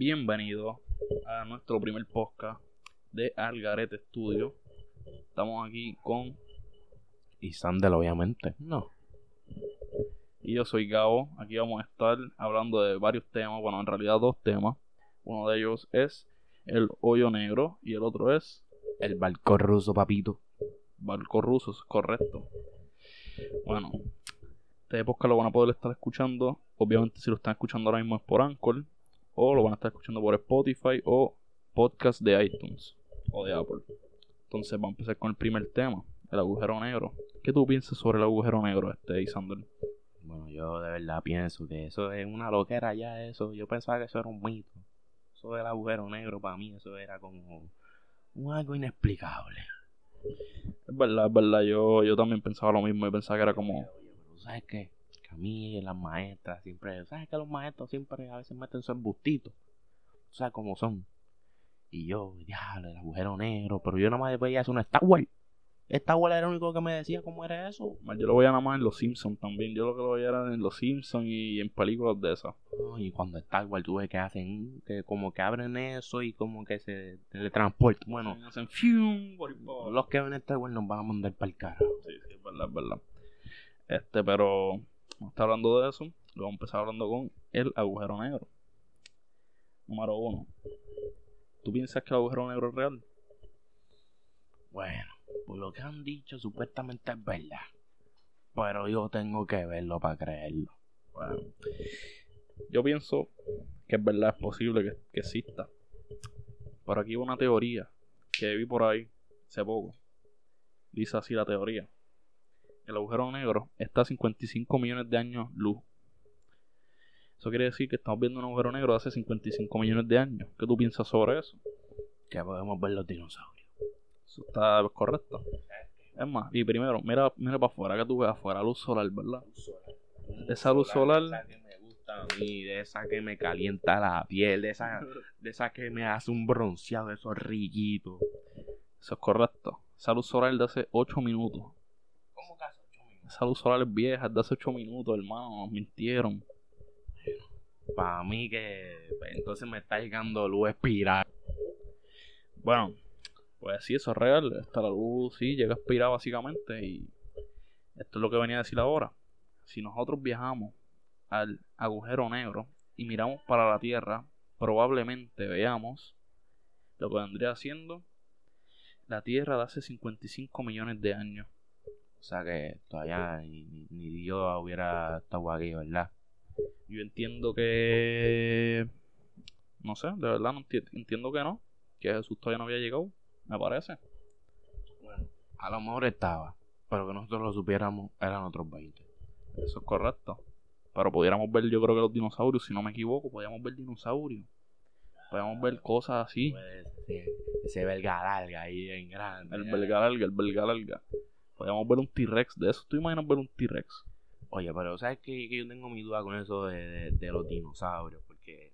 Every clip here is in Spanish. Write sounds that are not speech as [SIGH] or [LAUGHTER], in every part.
bienvenidos a nuestro primer podcast de Algarete Studio. Estamos aquí con Y Sandel, obviamente. No. y yo soy Gabo. Aquí vamos a estar hablando de varios temas, bueno, en realidad dos temas. Uno de ellos es el hoyo negro y el otro es El barco ruso, papito. barcos rusos, correcto. Bueno, este podcast lo van a poder estar escuchando. Obviamente, si lo están escuchando ahora mismo es por Anchor, o lo van a estar escuchando por Spotify o podcast de iTunes o de Apple. Entonces, vamos a empezar con el primer tema: el agujero negro. ¿Qué tú piensas sobre el agujero negro, este Isander? Bueno, yo de verdad pienso que eso es una loquera ya, eso. Yo pensaba que eso era un mito. Eso del agujero negro, para mí, eso era como un algo inexplicable. Es verdad, es verdad. Yo, yo también pensaba lo mismo. Yo pensaba que era como. Oye, pero ¿tú ¿sabes qué? Que a mí las maestras siempre... ¿Sabes que los maestros siempre a veces meten su embustito? ¿Tú sabes cómo son? Y yo, diablo, el agujero negro. Pero yo nada más veía eso en Star Wars. Star Wars era el único que me decía cómo era eso. Yo lo veía nada más en Los Simpsons también. Yo lo que lo veía era en Los Simpsons y en películas de esas. Y cuando Star Wars tú ves que hacen, que como que abren eso y como que se teletransportan. Bueno, Hacen fium, los que ven Star Wars nos van a mandar para el carajo. Sí, sí, es verdad, es verdad. Este, pero no está hablando de eso. Lo vamos a empezar hablando con el agujero negro. Número uno. ¿Tú piensas que el agujero negro es real? Bueno, por lo que han dicho, supuestamente es verdad. Pero yo tengo que verlo para creerlo. Bueno, yo pienso que es verdad, es posible que, que exista. Pero aquí hay una teoría que vi por ahí hace poco. Dice así la teoría. El agujero negro está a 55 millones de años luz. Eso quiere decir que estamos viendo un agujero negro de hace 55 millones de años. ¿Qué tú piensas sobre eso? Que podemos ver los dinosaurios. Eso está correcto. Es más, y primero, mira, mira para afuera, que tú ves afuera, luz solar, ¿verdad? Esa luz solar- De esa que me gusta a mí, de esa que me calienta la piel, de esa, de esa que me hace un bronceado de esos rillitos. Eso es correcto. Esa luz solar de hace 8 minutos. ¿Cómo que hace ocho minutos? Esa luz solar es vieja, de hace 8 minutos, hermano. Nos mintieron. Para mí que pues, entonces me está llegando luz espiral. Bueno, pues sí, eso es real. Esta la luz sí llega a expirar básicamente. Y esto es lo que venía a decir ahora. Si nosotros viajamos al agujero negro y miramos para la Tierra, probablemente veamos lo que vendría siendo la Tierra de hace 55 millones de años. O sea que todavía ni, ni- ni Dios hubiera estado aquí, ¿verdad? Yo entiendo que. No sé, de verdad no enti- entiendo que no. Que Jesús todavía no había llegado, me parece. Bueno, a lo mejor estaba, pero que nosotros lo supiéramos eran otros 20. Eso es correcto. Pero pudiéramos ver, yo creo que los dinosaurios, si no me equivoco, podíamos ver dinosaurios. Podíamos ver cosas así. Ese, ese verga larga ahí en grande. El belga larga, el belga larga. Podíamos ver un T-Rex de eso. ¿Tú imaginas ver un T-Rex? Oye, pero ¿sabes? Que yo tengo mi duda con eso de, de- de los dinosaurios, porque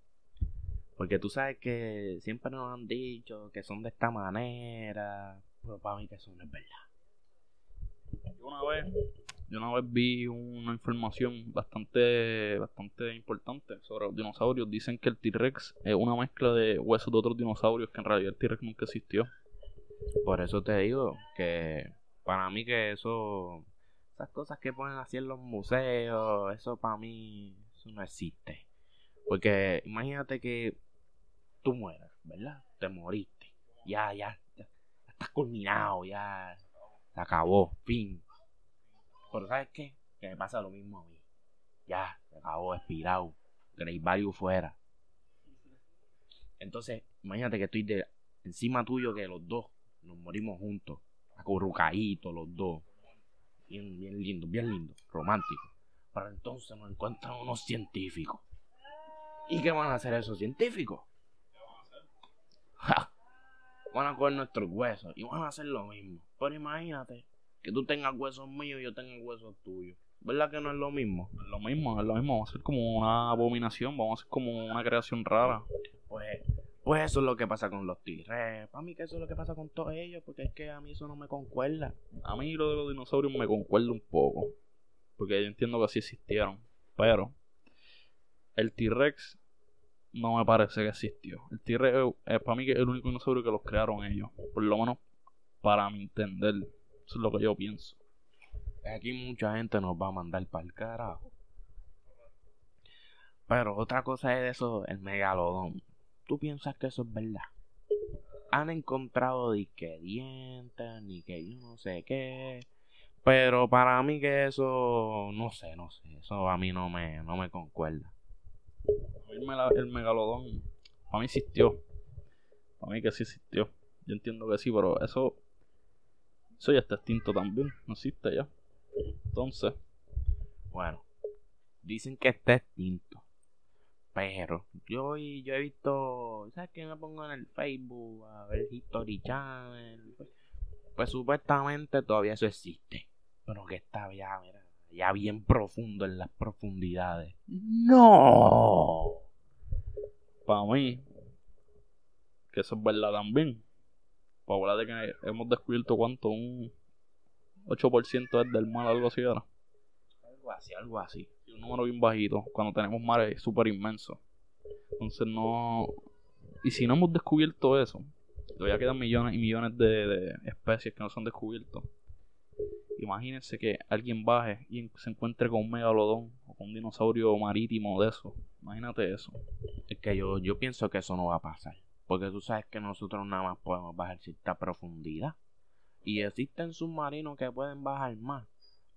porque tú sabes que siempre nos han dicho que son de esta manera, pero para mí que eso no es verdad. Yo una vez, yo una vez vi una información bastante, bastante importante sobre los dinosaurios. Dicen que el T-Rex es una mezcla de huesos de otros dinosaurios, que en realidad el T-Rex nunca existió. Por eso te digo que para mí que eso, esas cosas que ponen así en los museos, eso para mí, eso no existe. Porque imagínate que tú mueras, ¿verdad? Te moriste. Ya, ya, ya, estás culminado, ya se acabó, fin. Pero ¿sabes qué? Que me pasa lo mismo a mí. Ya, se acabó, expirado. Great Value fuera. Entonces, imagínate que estoy de encima tuyo que los dos nos morimos juntos, acurrucaditos los dos. Bien, bien lindo, bien lindo, romántico. Pero entonces nos encuentran unos científicos. ¿Y qué van a hacer esos científicos? Ja, van a coger nuestros huesos y van a hacer lo mismo. Pero imagínate que tú tengas huesos míos y yo tenga huesos tuyos. ¿Verdad que no es lo mismo? Es lo mismo, es lo mismo. Vamos a hacer como una abominación, vamos a hacer como una creación rara. Pues, pues eso es lo que pasa con los tigres. Para mí que eso es lo que pasa con todos ellos, porque es que a mí eso no me concuerda. A mí lo de los dinosaurios me concuerda un poco. Porque yo entiendo que sí existieron. Pero el T-Rex no me parece que existió. El T-Rex es para mí que es el único dinosaurio que los crearon ellos. Por lo menos para mi entender. Eso es lo que yo pienso. Aquí mucha gente nos va a mandar para el carajo. Pero otra cosa es eso, el megalodón. ¿Tú piensas que eso es verdad? Han encontrado disque dientes, ni que yo no sé qué. Pero para mí que eso, no sé, no sé. Eso a mí no me, no me concuerda. El, megalodón, para mí existió. Para mí que sí existió. Yo entiendo que sí, pero eso, eso ya está extinto también. No existe ya. Entonces, bueno, dicen que está extinto. Pero yo, yo he visto, ¿sabes qué me pongo en el Facebook a ver History Channel? Pues supuestamente todavía eso existe. Pero que está ya, mira, ya bien profundo en las profundidades. No. Para mí, que eso es verdad también. Para hablar de que hemos descubierto cuánto, un 8% es del mar, algo así ahora. Algo así, algo así número bien bajito cuando tenemos mares súper inmensos. Entonces no... Y si no hemos descubierto eso, todavía quedan millones y millones de, especies que no son descubiertos. Imagínense que alguien baje y se encuentre con un megalodón o con un dinosaurio marítimo de eso. Imagínate eso. Es que yo, yo pienso que eso no va a pasar. Porque tú sabes que nosotros nada más podemos bajar cierta profundidad. Y existen submarinos que pueden bajar más.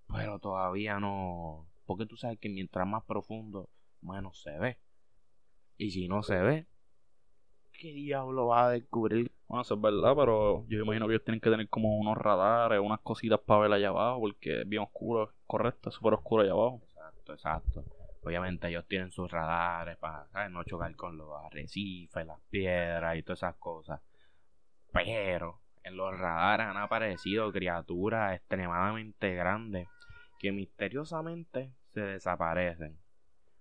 Pero todavía no, porque tú sabes que mientras más profundo, menos se ve. Y si no se ve, ¿qué diablo va a descubrir? Bueno, eso es verdad, pero yo imagino que ellos tienen que tener como unos radares, unas cositas para ver allá abajo, porque es bien oscuro, correcto, es súper oscuro allá abajo. Exacto, exacto. Obviamente ellos tienen sus radares para no chocar con los arrecifes, las piedras y todas esas cosas. Pero en los radares han aparecido criaturas extremadamente grandes que misteriosamente desaparecen.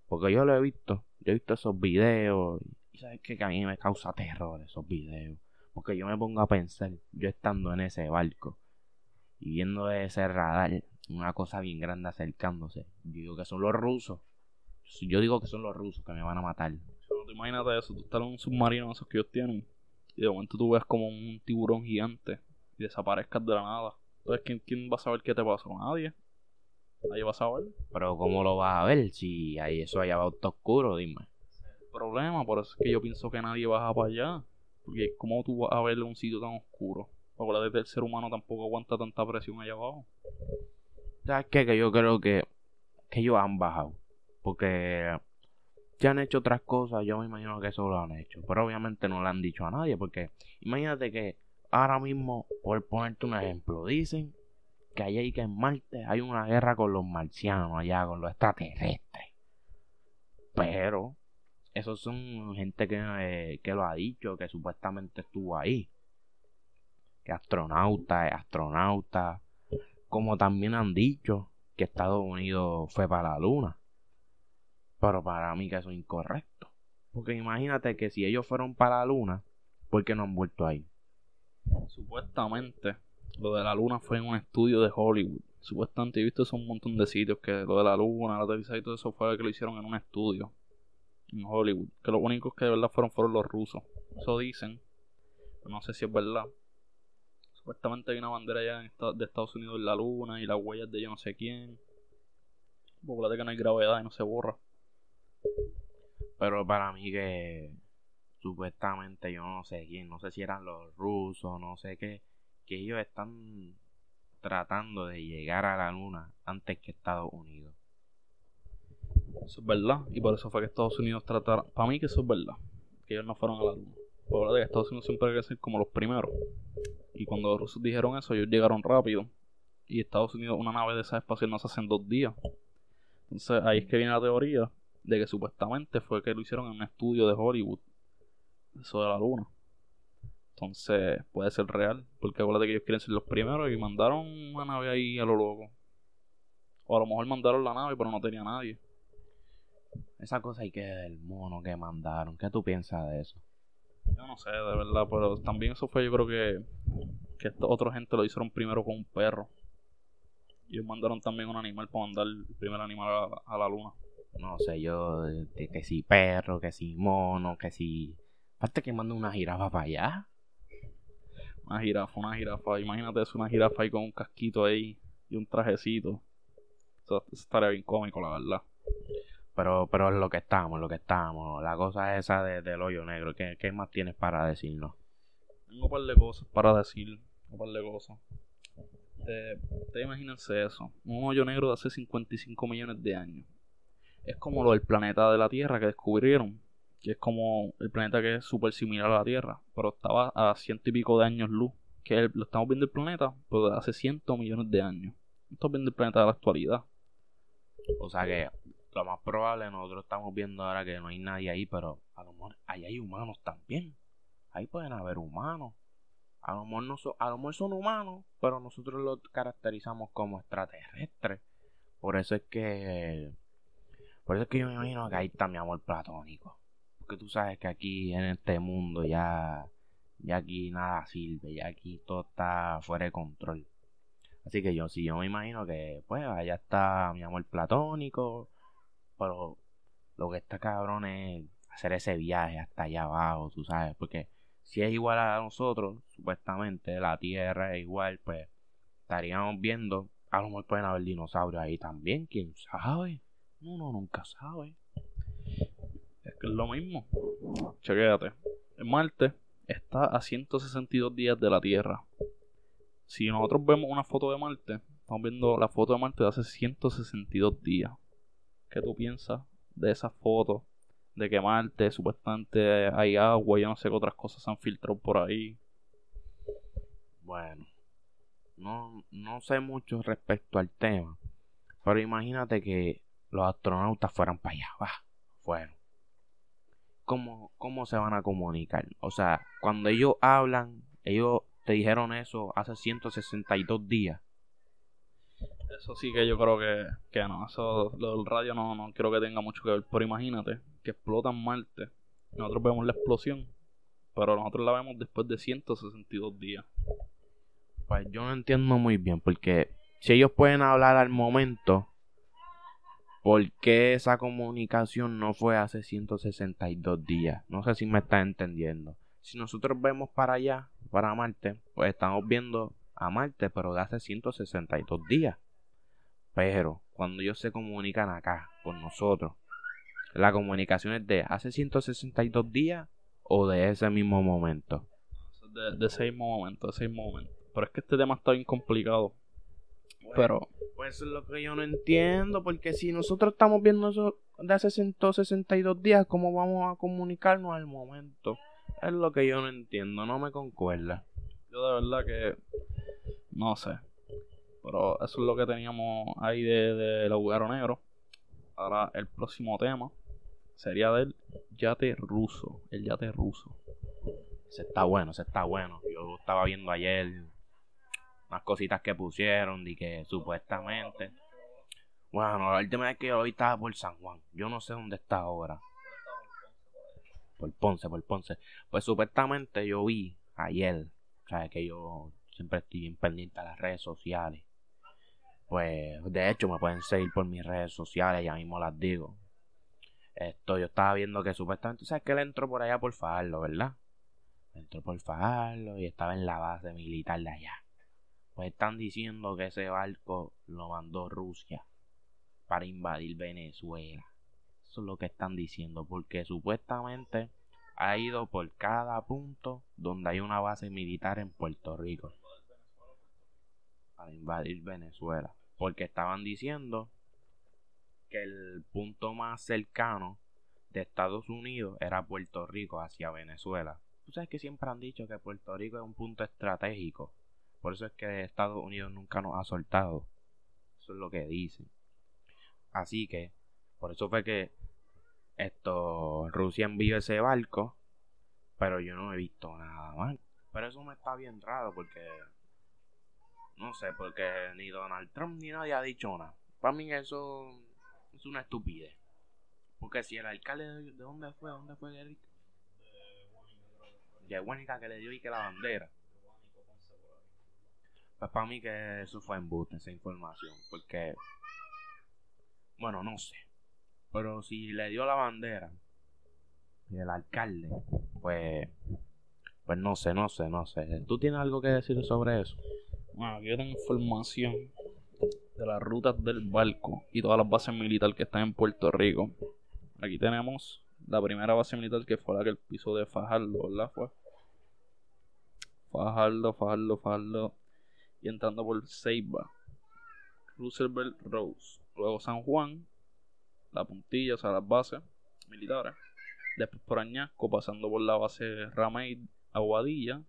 Porque yo lo he visto, yo he visto esos videos y sabes que a mí me causa terror esos videos. Porque yo me pongo a pensar, yo estando en ese barco y viendo ese radar, una cosa bien grande acercándose. Yo digo que son los rusos. Yo digo que son los rusos que me van a matar. Imagínate eso, tú estás en un submarino esos que ellos tienen y de momento tú ves como un tiburón gigante y desaparezcas de la nada. Entonces, ¿quién, quién va a saber qué te pasó? Nadie. Ahí vas a ver. Pero ¿cómo lo vas a ver si ahí eso allá va todo oscuro? Dime. El problema, por eso es que yo pienso que nadie baja para allá. Porque ¿cómo tú vas a ver un sitio tan oscuro? Acuérdate que el ser humano tampoco aguanta tanta presión allá abajo. ¿Sabes qué? Que yo creo que, que ellos han bajado. Porque ya han hecho otras cosas, yo me imagino que eso lo han hecho. Pero obviamente no lo han dicho a nadie. Porque imagínate que ahora mismo, por ponerte un ejemplo, dicen que que en Marte hay una guerra con los marcianos allá, con los extraterrestres. Pero esos son gente que, eh, que lo ha dicho, que supuestamente estuvo ahí. Que astronauta astronauta. Como también han dicho que Estados Unidos fue para la luna. Pero para mí que eso es incorrecto. Porque imagínate que si ellos fueron para la luna, ¿por qué no han vuelto ahí? Supuestamente lo de la luna fue en un estudio de Hollywood. Supuestamente he visto eso un montón de sitios que lo de la luna, la televisión y todo eso fue que lo hicieron en un estudio en Hollywood. Que los únicos que de verdad fueron fueron los rusos. Eso dicen. no sé si es verdad. Supuestamente hay una bandera allá de Estados Unidos en la luna y las huellas de yo no sé quién. Porque que no hay gravedad y no se borra. Pero para mí que supuestamente yo no sé quién, no sé si eran los rusos, no sé qué que ellos están tratando de llegar a la luna antes que Estados Unidos. Eso es verdad, y por eso fue que Estados Unidos trataron. Para mí, que eso es verdad, que ellos no fueron a la luna. Por que Estados Unidos siempre quiere ser como los primeros. Y cuando los rusos dijeron eso, ellos llegaron rápido. Y Estados Unidos, una nave de esa espacial no se hace en dos días. Entonces ahí es que viene la teoría de que supuestamente fue que lo hicieron en un estudio de Hollywood. Eso de la luna. Entonces puede ser real, porque acuérdate que ellos quieren ser los primeros y mandaron una nave ahí a lo loco. O a lo mejor mandaron la nave, pero no tenía nadie. Esa cosa hay que el mono que mandaron. ¿Qué tú piensas de eso? Yo no sé, de verdad, pero también eso fue, yo creo que, que otra gente lo hicieron primero con un perro. Y ellos mandaron también un animal para mandar el primer animal a, la luna. no sé yo, que si perro, que si mono, que si... Aparte que manda una jirafa para allá. Una jirafa, una jirafa. Imagínate eso, una jirafa ahí con un casquito ahí y un trajecito. Eso, estaría bien cómico, la verdad. Pero, pero es lo que estamos, lo que estamos. La cosa esa de, del hoyo negro. ¿Qué, ¿Qué, más tienes para decirnos? Tengo un par de cosas para decir. Un par de cosas. Te, te imagínense eso. Un hoyo negro de hace 55 millones de años. Es como lo del planeta de la Tierra que descubrieron que es como el planeta que es súper similar a la Tierra, pero estaba a ciento y pico de años luz, que lo estamos viendo el planeta, pero hace cientos millones de años. Estamos viendo el planeta de la actualidad. O sea que lo más probable nosotros estamos viendo ahora que no hay nadie ahí, pero a lo mejor ahí hay humanos también. Ahí pueden haber humanos. A lo mejor, no a lo mejor son humanos, pero nosotros los caracterizamos como extraterrestres. Por eso es que por eso es que yo me imagino que ahí está mi amor platónico que tú sabes que aquí en este mundo ya, ya aquí nada sirve, ya aquí todo está fuera de control. Así que yo sí, yo me imagino que pues allá está mi amor platónico, pero lo que está cabrón es hacer ese viaje hasta allá abajo, tú sabes, porque si es igual a nosotros, supuestamente la Tierra es igual, pues estaríamos viendo, a lo mejor pueden haber dinosaurios ahí también, quién sabe, uno nunca sabe es lo mismo. Chequéate. Marte está a 162 días de la Tierra. Si nosotros vemos una foto de Marte, estamos viendo la foto de Marte de hace 162 días. ¿Qué tú piensas de esa foto? De que Marte supuestamente hay agua y yo no sé qué otras cosas se han filtrado por ahí. Bueno, no, no sé mucho respecto al tema. Pero imagínate que los astronautas fueran para allá. Va, bueno cómo, cómo se van a comunicar. O sea, cuando ellos hablan, ellos te dijeron eso hace 162 días. Eso sí que yo creo que, que no. Eso, lo del radio no, no creo que tenga mucho que ver. Pero imagínate que explotan Marte. Nosotros vemos la explosión. Pero nosotros la vemos después de 162 días. Pues yo no entiendo muy bien. Porque si ellos pueden hablar al momento, ¿Por qué esa comunicación no fue hace 162 días? No sé si me está entendiendo. Si nosotros vemos para allá, para Marte, pues estamos viendo a Marte, pero de hace 162 días. Pero cuando ellos se comunican acá con nosotros, la comunicación es de hace 162 días o de ese mismo momento. De, ese mismo momento, de ese mismo momento. Pero es que este tema está bien complicado pero. Pues eso es lo que yo no entiendo, porque si nosotros estamos viendo eso de hace 162 días, ¿cómo vamos a comunicarnos al momento? Es lo que yo no entiendo, no me concuerda. Yo de verdad que. No sé. Pero eso es lo que teníamos ahí de, del agujero negro. Ahora el próximo tema sería del yate ruso. El yate ruso. Se está bueno, se está bueno. Yo estaba viendo ayer unas cositas que pusieron de que supuestamente. Bueno, la última vez que yo lo estaba por San Juan. Yo no sé dónde está ahora. Por Ponce, por Ponce. Pues supuestamente yo vi ayer, sea, que yo siempre estoy bien pendiente a las redes sociales. Pues de hecho me pueden seguir por mis redes sociales, ya mismo las digo. Esto yo estaba viendo que supuestamente, ¿sabes que él entró por allá por Fajardo, verdad? Entró por Fajardo y estaba en la base militar de allá. Están diciendo que ese barco lo mandó Rusia para invadir Venezuela. Eso es lo que están diciendo, porque supuestamente ha ido por cada punto donde hay una base militar en Puerto Rico para invadir Venezuela. Porque estaban diciendo que el punto más cercano de Estados Unidos era Puerto Rico hacia Venezuela. Tú sabes que siempre han dicho que Puerto Rico es un punto estratégico por eso es que Estados Unidos nunca nos ha soltado. Eso es lo que dicen. Así que, por eso fue que esto, Rusia envió ese barco, pero yo no he visto nada más. Pero eso me está bien raro porque, no sé, porque ni Donald Trump ni nadie ha dicho nada. Para mí eso es una estupidez. Porque si el alcalde de, dónde fue, dónde fue Eric? De Huánica que le dio y que la bandera. Pues para mí que eso fue embuste, esa información. Porque, bueno, no sé. Pero si le dio la bandera y el alcalde, pues, pues no sé, no sé, no sé. ¿Tú tienes algo que decir sobre eso? Bueno, aquí yo tengo información de las rutas del barco y todas las bases militares que están en Puerto Rico. Aquí tenemos la primera base militar que fue la que el piso de Fajardo, ¿verdad? Fue Fajardo, Fajardo, Fajardo. Y entrando por Ceiba, Roosevelt Rose. Luego San Juan, la puntilla, o sea, las bases militares. Después por Añasco, pasando por la base Ramey, Aguadilla.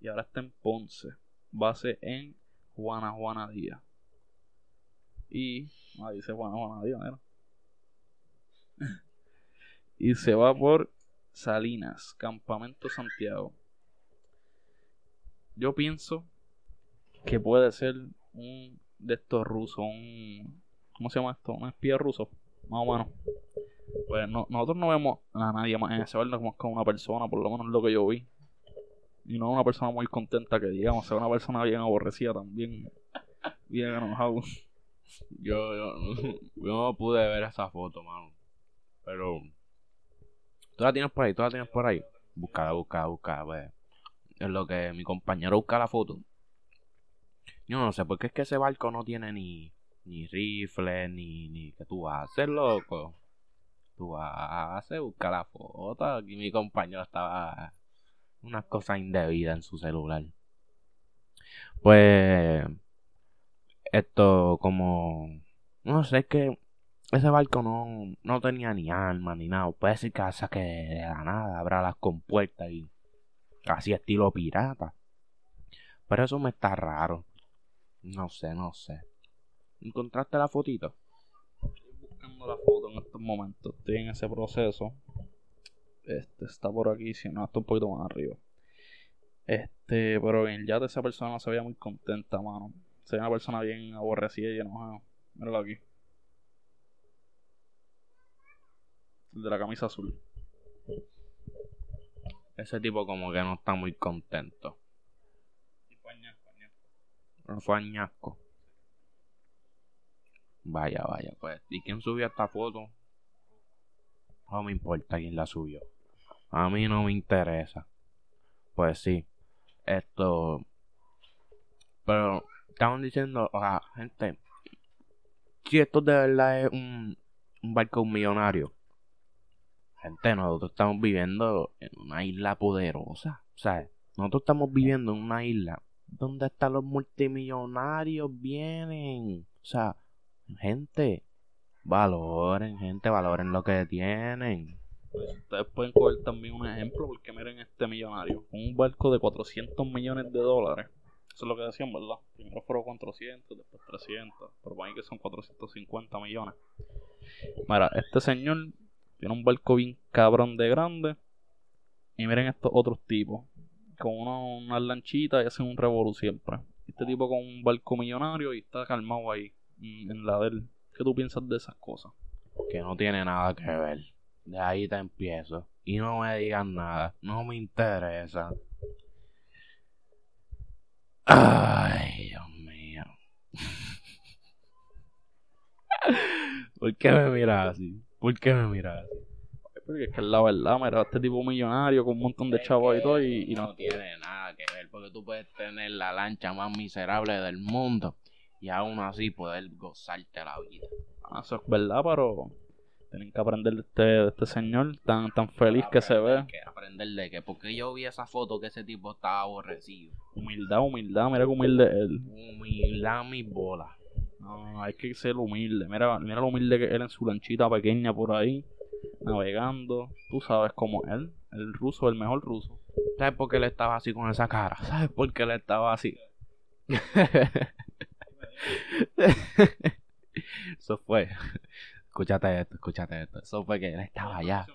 Y ahora está en Ponce, base en Juana Juana Díaz. Y, ah, dice Juana Juana Díaz, mira. [LAUGHS] y se va por Salinas, Campamento Santiago. Yo pienso que puede ser un de estos rusos, un. ¿Cómo se llama esto? Un espía ruso, más o menos. Pues no, nosotros no vemos a nadie más en ese barco como con una persona, por lo menos lo que yo vi. Y no una persona muy contenta que digamos, sea una persona bien aborrecida también, bien enojado. Yo, yo, yo no pude ver esa foto, mano. Pero. ¿Tú la tienes por ahí? ¿Tú la tienes por ahí? Buscala, buscala, buscala, pues. Es lo que mi compañero busca la foto. Yo no sé, porque es que ese barco no tiene ni, ni rifle, ni, ni que tú vas a hacer, loco. Tú vas a hacer, buscar la foto. Aquí mi compañero estaba unas cosas indebidas en su celular. Pues esto como no sé es que ese barco no, no tenía ni arma ni nada. Puede ser que saque de la nada, abra las compuertas y así estilo pirata. Pero eso me está raro. No sé, no sé. ¿Encontraste la fotito? Estoy buscando la foto en estos momentos. Estoy en ese proceso. Este está por aquí, si no, está un poquito más arriba. Este, pero en el yate esa persona no se veía muy contenta, mano. Se veía una persona bien aborrecida y enojada. Míralo aquí. El de la camisa azul. Ese tipo como que no está muy contento. Y fue añasco, añasco. No fue añasco. Vaya, vaya, pues. ¿Y quién subió esta foto? No me importa quién la subió. A mí no me interesa. Pues sí. Esto. Pero estaban diciendo, o sea, gente. Si esto de verdad es un, un barco millonario. Gente, nosotros estamos viviendo en una isla poderosa. O sea, nosotros estamos viviendo en una isla donde hasta los multimillonarios vienen. O sea, gente, valoren, gente, valoren lo que tienen. Ustedes pueden coger también un ejemplo, porque miren este millonario. Un barco de 400 millones de dólares. Eso es lo que decían, ¿verdad? Primero fueron 400, después 300. Pero para mí que son 450 millones. Mira, este señor tiene un barco bien cabrón de grande. Y miren estos otros tipos. Con unas lanchitas y hacen un revolú siempre. Este tipo con un barco millonario y está calmado ahí. mm, En la del. ¿Qué tú piensas de esas cosas? Que no tiene nada que ver. De ahí te empiezo. Y no me digan nada. No me interesa. Ay, Dios mío. [LAUGHS] ¿Por qué me miras así? ¿Por qué me miras así? Porque es que es la verdad, mira, este tipo millonario con un montón de chavos y todo. Y, y no, no. tiene nada que ver, porque tú puedes tener la lancha más miserable del mundo y aún así poder gozarte la vida. Ah, Eso es verdad, pero. Tienen que aprender de este, de este señor tan, tan feliz que se ve. Que aprender de qué, porque yo vi esa foto que ese tipo estaba aborrecido. Humildad, humildad, mira qué humilde es él. Humildad mis bolas. No, hay que ser humilde. Mira, mira lo humilde que él en su lanchita pequeña por ahí, navegando. Tú sabes cómo él, el ruso, el mejor ruso. ¿Sabes por qué él estaba así con esa cara? ¿Sabes por qué él estaba así? [LAUGHS] Eso fue. Escúchate esto, escúchate esto. Eso fue que él estaba allá.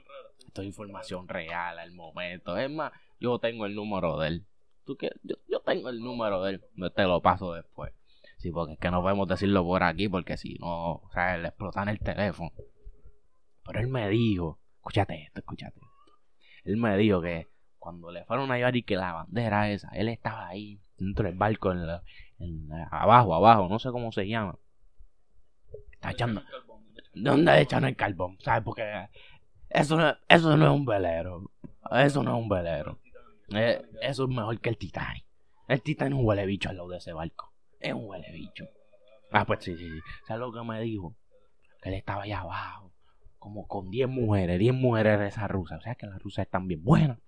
Esto es información real al momento. Es más, yo tengo el número de él. ¿Tú qué? Yo, yo tengo el número de él. Yo te lo paso después. Sí, porque es que no podemos decirlo por aquí, porque si no, o sea, le explotan el teléfono. Pero él me dijo, escúchate esto, escúchate esto. Él me dijo que cuando le fueron a llevar y que la bandera esa, él estaba ahí dentro del barco, en la- en la- abajo, abajo, no sé cómo se llama. Está echando. ¿Dónde echan el carbón? ¿Sabes? Porque eso no, eso no es un velero. Eso no es un velero. Eh, eso es mejor que el Titanic. El Titanic es un huele bicho al lado de ese barco. Es un huele bicho. Ah, pues sí, sí, sí. ¿Sabes lo que me dijo? Que él estaba allá abajo. Como con 10 mujeres, 10 mujeres de esa rusa. O sea que las rusas están bien buenas.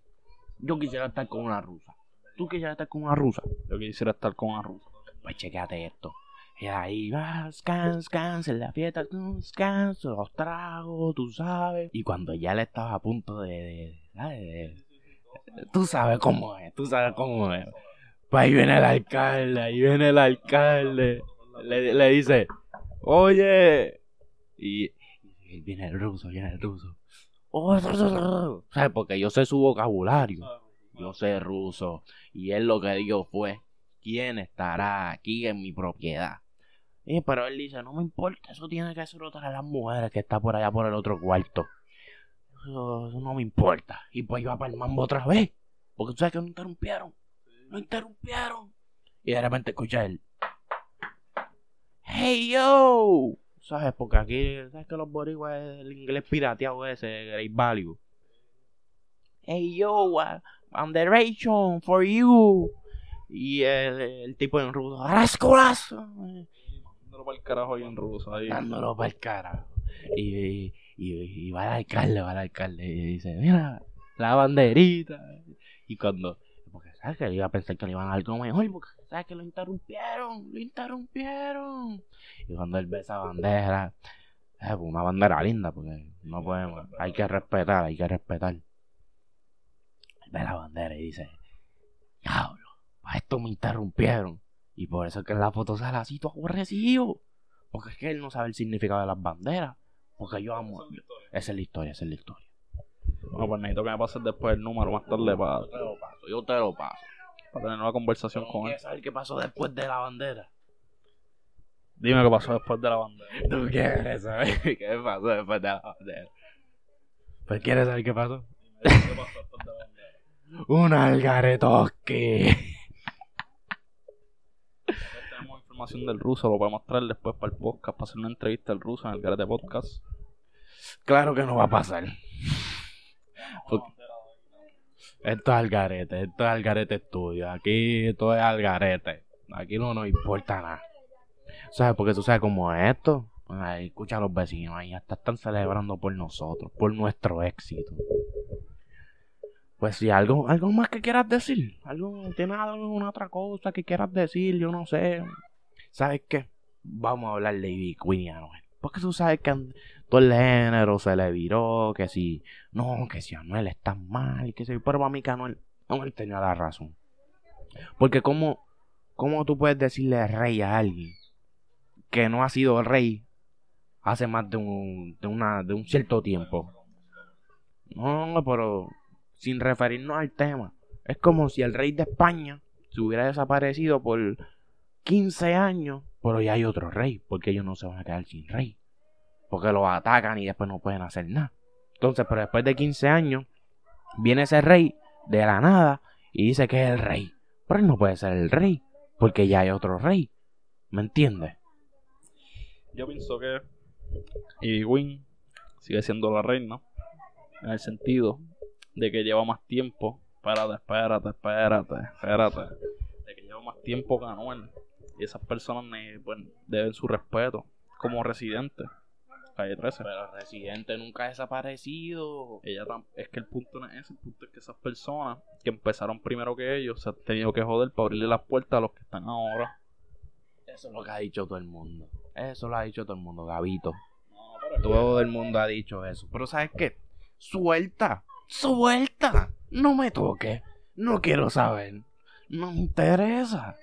Yo quisiera estar con una rusa. ¿Tú quisieras estar con una rusa? Yo quisiera estar con una rusa. Pues chequeate esto. Y ahí va, scans, scans, en la fiesta, scans, los tragos, tú sabes. Y cuando ya le estaba a punto de, Tú sabes cómo es, tú sabes cómo es. Pues ahí viene el alcalde, ahí viene el alcalde. Le, dice, oye. Y viene el ruso, viene el ruso. ¿Sabes? Porque yo sé su vocabulario. Yo sé ruso. Y él lo que dijo fue, ¿quién estará aquí en mi propiedad? Y, pero él dice, no me importa, eso tiene que ser otra de las mujeres que está por allá por el otro cuarto. Eso, eso no me importa. Y pues iba para el mambo otra vez. Porque tú sabes que no interrumpieron. No interrumpieron. Y de repente escucha él. Hey yo. ¿Sabes? Porque aquí, ¿sabes que los boricuas el inglés pirateado ese, Great Value? Hey yo, uh, underation for you. Y el, el tipo en ruso, ¡Arascuras! Dándolo para el carajo ahí en ruso. Ahí. Dándolo para el carajo. Y, y, y, y va el alcalde, va el alcalde. Y dice, mira, la banderita. Y cuando sabes que iba a pensar que le iban a algo mejor, porque sabes que lo interrumpieron, lo interrumpieron. Y cuando él ve esa bandera, es una bandera linda, porque no podemos, hay que respetar, hay que respetar. Él ve la bandera y dice, diablo, para esto me interrumpieron. Y por eso es que en la foto sale así todo aborrecido. Porque es que él no sabe el significado de las banderas. Porque yo amo. Esa es la historia, esa es la historia. Bueno, pues necesito que me pases después el número más tarde para, paso, yo te lo paso. para tener una conversación con él. ¿Quieres saber qué pasó después de la bandera? Dime qué pasó después de la bandera. ¿Tú quieres saber [LAUGHS] qué pasó después de la bandera? Pues quieres saber qué pasó. ¿Qué pasó después de la bandera? Un algaretoski. Tenemos información del ruso, lo podemos traer después para el podcast, para hacer una entrevista al ruso en el Garete Podcast. Claro que no va a pasar. Porque- Esto es algarete, esto es algarete estudio. Aquí todo es algarete. Aquí no nos importa nada. ¿Sabes? Porque tú sabes cómo es esto. Escucha a los vecinos, ahí hasta están celebrando por nosotros, por nuestro éxito. Pues si algo, algo más que quieras decir, algo, tienes alguna otra cosa que quieras decir, yo no sé. ¿Sabes qué? Vamos a hablar de Ivy Queen. Porque tú sabes que todo el género se le viró, que si, no, que si Anuel está mal, que si, pero para mí que Anuel, Anuel tenía la razón. Porque cómo, cómo tú puedes decirle rey a alguien que no ha sido rey hace más de un, de de un cierto tiempo. No, pero sin referirnos al tema. Es como si el rey de España se hubiera desaparecido por 15 años, pero ya hay otro rey, porque ellos no se van a quedar sin rey. Porque los atacan y después no pueden hacer nada. Entonces, pero después de 15 años, viene ese rey de la nada y dice que es el rey. Pero él no puede ser el rey, porque ya hay otro rey. ¿Me entiendes? Yo pienso que Queen sigue siendo la reina, en el sentido de que lleva más tiempo. Espérate, espérate, espérate, espérate. De que lleva más tiempo que Anuel. Y esas personas pues, deben su respeto como residentes. Calle 13. Pero Residente nunca ha desaparecido. Ella tam- es que el punto no es ese, el punto es que esas personas que empezaron primero que ellos se han tenido que joder para abrirle las puertas a los que están ahora. Eso es lo que ha dicho todo el mundo. Eso lo ha dicho todo el mundo, Gabito. No, pero Todo el mundo ha dicho eso. Pero ¿sabes qué? Suelta. Suelta. No me toques. No quiero saber. No me interesa.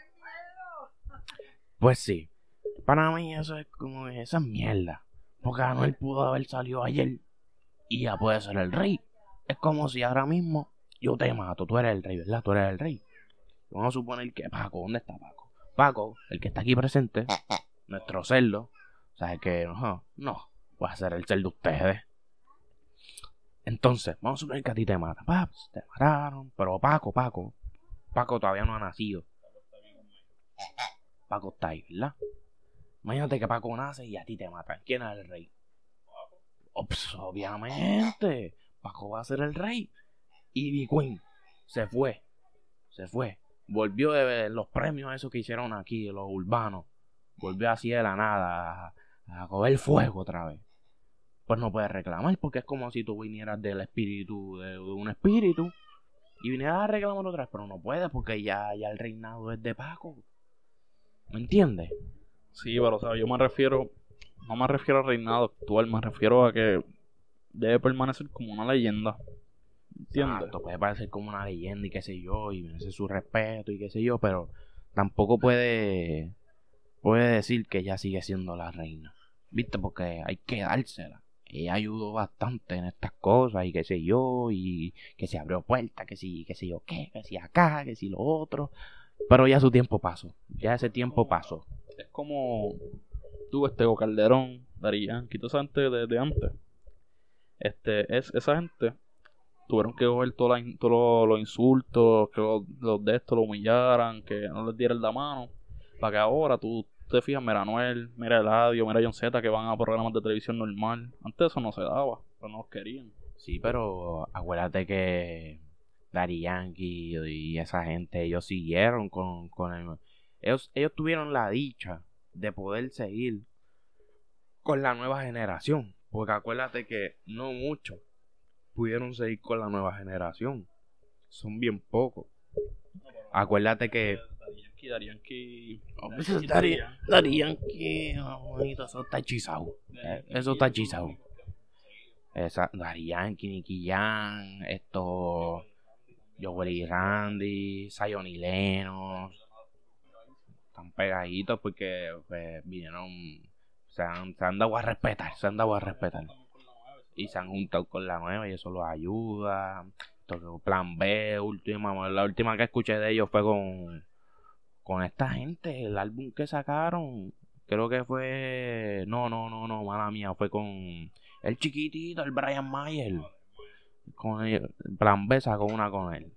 Pues sí. Para mí eso es como esa es mierda. Porque Anuel pudo haber salido ayer y ya puede ser el rey. Es como si ahora mismo yo te mato. Tú eres el rey, ¿verdad? Tú eres el rey. Vamos a suponer que Paco, ¿dónde está Paco? Paco, el que está aquí presente, [LAUGHS] nuestro cerdo, ¿sabes que No, no, va a ser el cerdo de ustedes. Entonces, vamos a suponer que a ti te matan. Paps, te mataron. Pero Paco, Paco, Paco todavía no ha nacido. Paco está ahí, ¿verdad? Imagínate que Paco nace y a ti te matan. ¿Quién es el rey? Pues, obviamente, Paco va a ser el rey. Y Ivy Queen se fue, se fue. Volvió de los premios esos que hicieron aquí, los urbanos. Volvió así de la nada a, a coger fuego otra vez. Pues no puedes reclamar porque es como si tú vinieras del espíritu, de, un espíritu, y vinieras a reclamar otra vez, pero no puedes porque ya, ya el reinado es de Paco. ¿Me entiendes? Sí, pero o sea, yo me refiero, no me refiero al reinado actual, me refiero a que debe permanecer como una leyenda. ¿Entiendes? Exacto, puede parecer como una leyenda y qué sé yo, y merece su respeto y qué sé yo, pero tampoco puede, puede decir que ella sigue siendo la reina. ¿Viste? Porque hay que dársela. Ella ayudó bastante en estas cosas y qué sé yo, y que se abrió puerta, que sí, qué sé yo qué, que si acá, que si lo otro. Pero ya su tiempo pasó, ya ese tiempo pasó. Es como tú, este Calderón, Darían, toda esa gente de, antes. Este, es, esa gente tuvieron que coger todos los insultos, que los, de esto lo humillaran, que no les dieran la mano, para que ahora tú te fijas, mira Noel, mira Eladio, mira John Z, que van a programas de televisión normal. Antes eso no se daba, pero no los querían. Sí, pero acuérdate que Daddy Yankee y esa gente, ellos siguieron con, con el... Ellos, ellos tuvieron la dicha de poder seguir con la nueva generación. Porque acuérdate que no muchos pudieron seguir con la nueva generación. Son bien pocos. Acuérdate que... Daddy Yankee... Daddy Yankee... eso está hechizado. Eso está hechizado. Esa, Daddy Yankee, Nicky Jam, esto... Joel y Randy, Zion y Leno. Están pegaditos porque pues, vinieron. Se han, se han dado a respetar, se han dado a respetar. Y se han juntado con la nueva y eso los ayuda. Entonces, plan B, última, la última que escuché de ellos fue con, con esta gente, el álbum que sacaron. Creo que fue. No, no, no, no, mala mía. Fue con el chiquitito, el Brian Mayer con el plan B sacó una con él.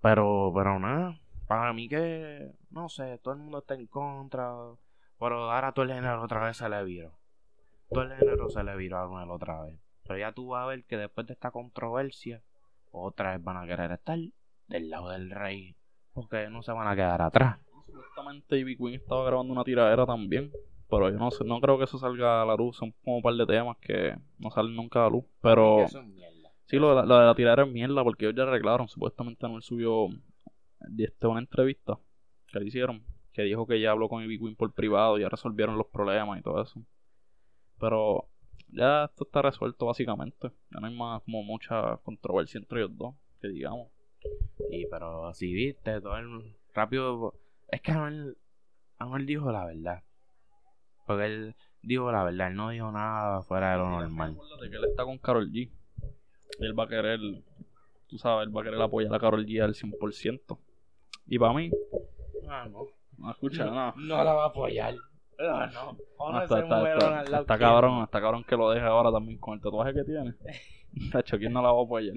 Pero, pero nada, para mí que, no sé, todo el mundo está en contra. Pero ahora todo el género otra vez se le viró. Todo el género se le viró a él otra vez. Pero ya tú vas a ver que después de esta controversia, otra vez van a querer estar del lado del rey. Porque no se van a quedar atrás. Supuestamente Ivy Queen estaba grabando una tiradera también. Pero yo no sé, no creo que eso salga a la luz. Son como un par de temas que no salen nunca a la luz. Pero. Sí, lo, de la tirar es mierda porque ellos ya arreglaron. Supuestamente Anuel subió este, una entrevista que le hicieron que dijo que ya habló con Ivy Queen por privado, y ya resolvieron los problemas y todo eso. Pero ya esto está resuelto básicamente. Ya no hay más como mucha controversia entre ellos dos, que digamos. Sí, pero si viste, todo el rápido. Es que Anuel, Anuel dijo la verdad. Porque él dijo la verdad, él no dijo nada fuera de lo normal. que él está con Carol G él va a querer, tú sabes, él va a querer apoyar a Carol G al 100%. Y para mí, ah, no. No escucha, no. No, la va a apoyar. No, no. no está, está, está, cabrón, está cabrón que lo deje ahora también con el tatuaje que tiene. [LAUGHS] Tacho, ¿quién no la va a apoyar?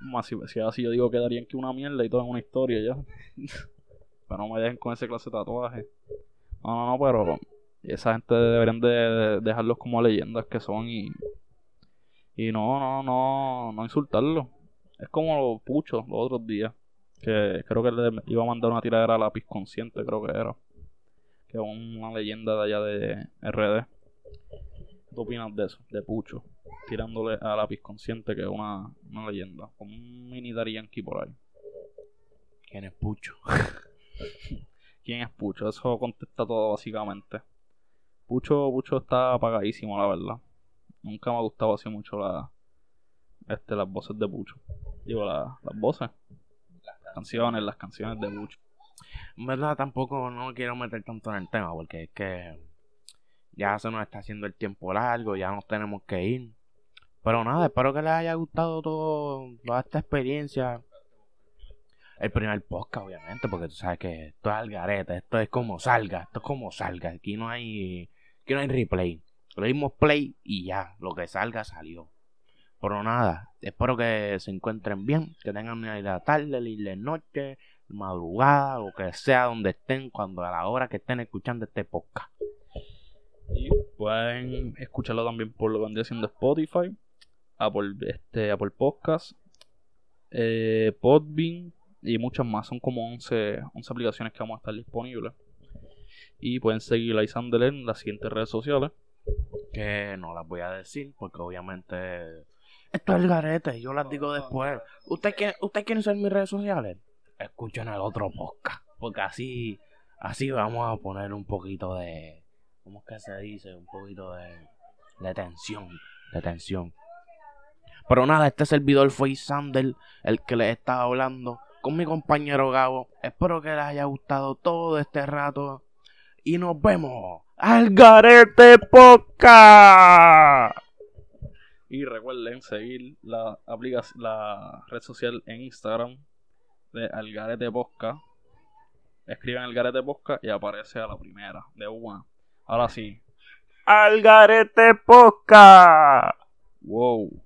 Más si, si así yo digo que darían que una mierda y todo en una historia ya. [LAUGHS] pero no me dejen con ese clase de tatuaje. No, no, no, pero esa gente deberían de dejarlos como leyendas que son y y no, no, no, no insultarlo. Es como los puchos los otros días. Que creo que le iba a mandar una tiradera a lápiz consciente, creo que era. Que es una leyenda de allá de RD. ¿Qué opinas de eso? De Pucho. Tirándole a lápiz consciente, que es una, una leyenda. Como un mini Yankee por ahí. ¿Quién es Pucho? [LAUGHS] ¿Quién es Pucho? Eso contesta todo básicamente. Pucho, Pucho está apagadísimo, la verdad. Nunca me ha gustado así mucho la, este, las voces de Pucho. Digo, las voces. Canciones, las canciones de Pucho. En verdad tampoco no quiero meter tanto en el tema porque es que ya se nos está haciendo el tiempo largo, ya nos tenemos que ir. Pero nada, espero que les haya gustado todo, toda esta experiencia. El primer podcast, obviamente, porque tú sabes que esto es algarete, esto es como salga, esto es como salga. Aquí no hay, aquí no hay replay. Le dimos play y ya, lo que salga salió. Pero nada, espero que se encuentren bien, que tengan una idea tarde, la noche, madrugada, lo que sea donde estén, cuando a la hora que estén escuchando este podcast. Y pueden escucharlo también por lo que vendría siendo Spotify, Apple, este, Apple Podcast, eh, Podbean y muchas más. Son como 11, 11 aplicaciones que vamos a estar disponibles. Y pueden seguir a Isander en las siguientes redes sociales. Que no las voy a decir porque obviamente esto es el garete, yo las digo después. ¿Usted quiere, ¿Usted quiere usar mis redes sociales? Escuchen el otro podcast. Porque así, así vamos a poner un poquito de. ¿Cómo es que se dice? Un poquito de, de tensión. De tensión. Pero nada, este servidor fue Sander, el que les estaba hablando con mi compañero Gabo. Espero que les haya gustado todo este rato. Y nos vemos al Garete Podcast. Y recuerden seguir la, aplicación, la red social en Instagram de Algarete Posca. Escriben Algarete Posca y aparece a la primera, de una. Ahora sí. Algarete Posca. Wow.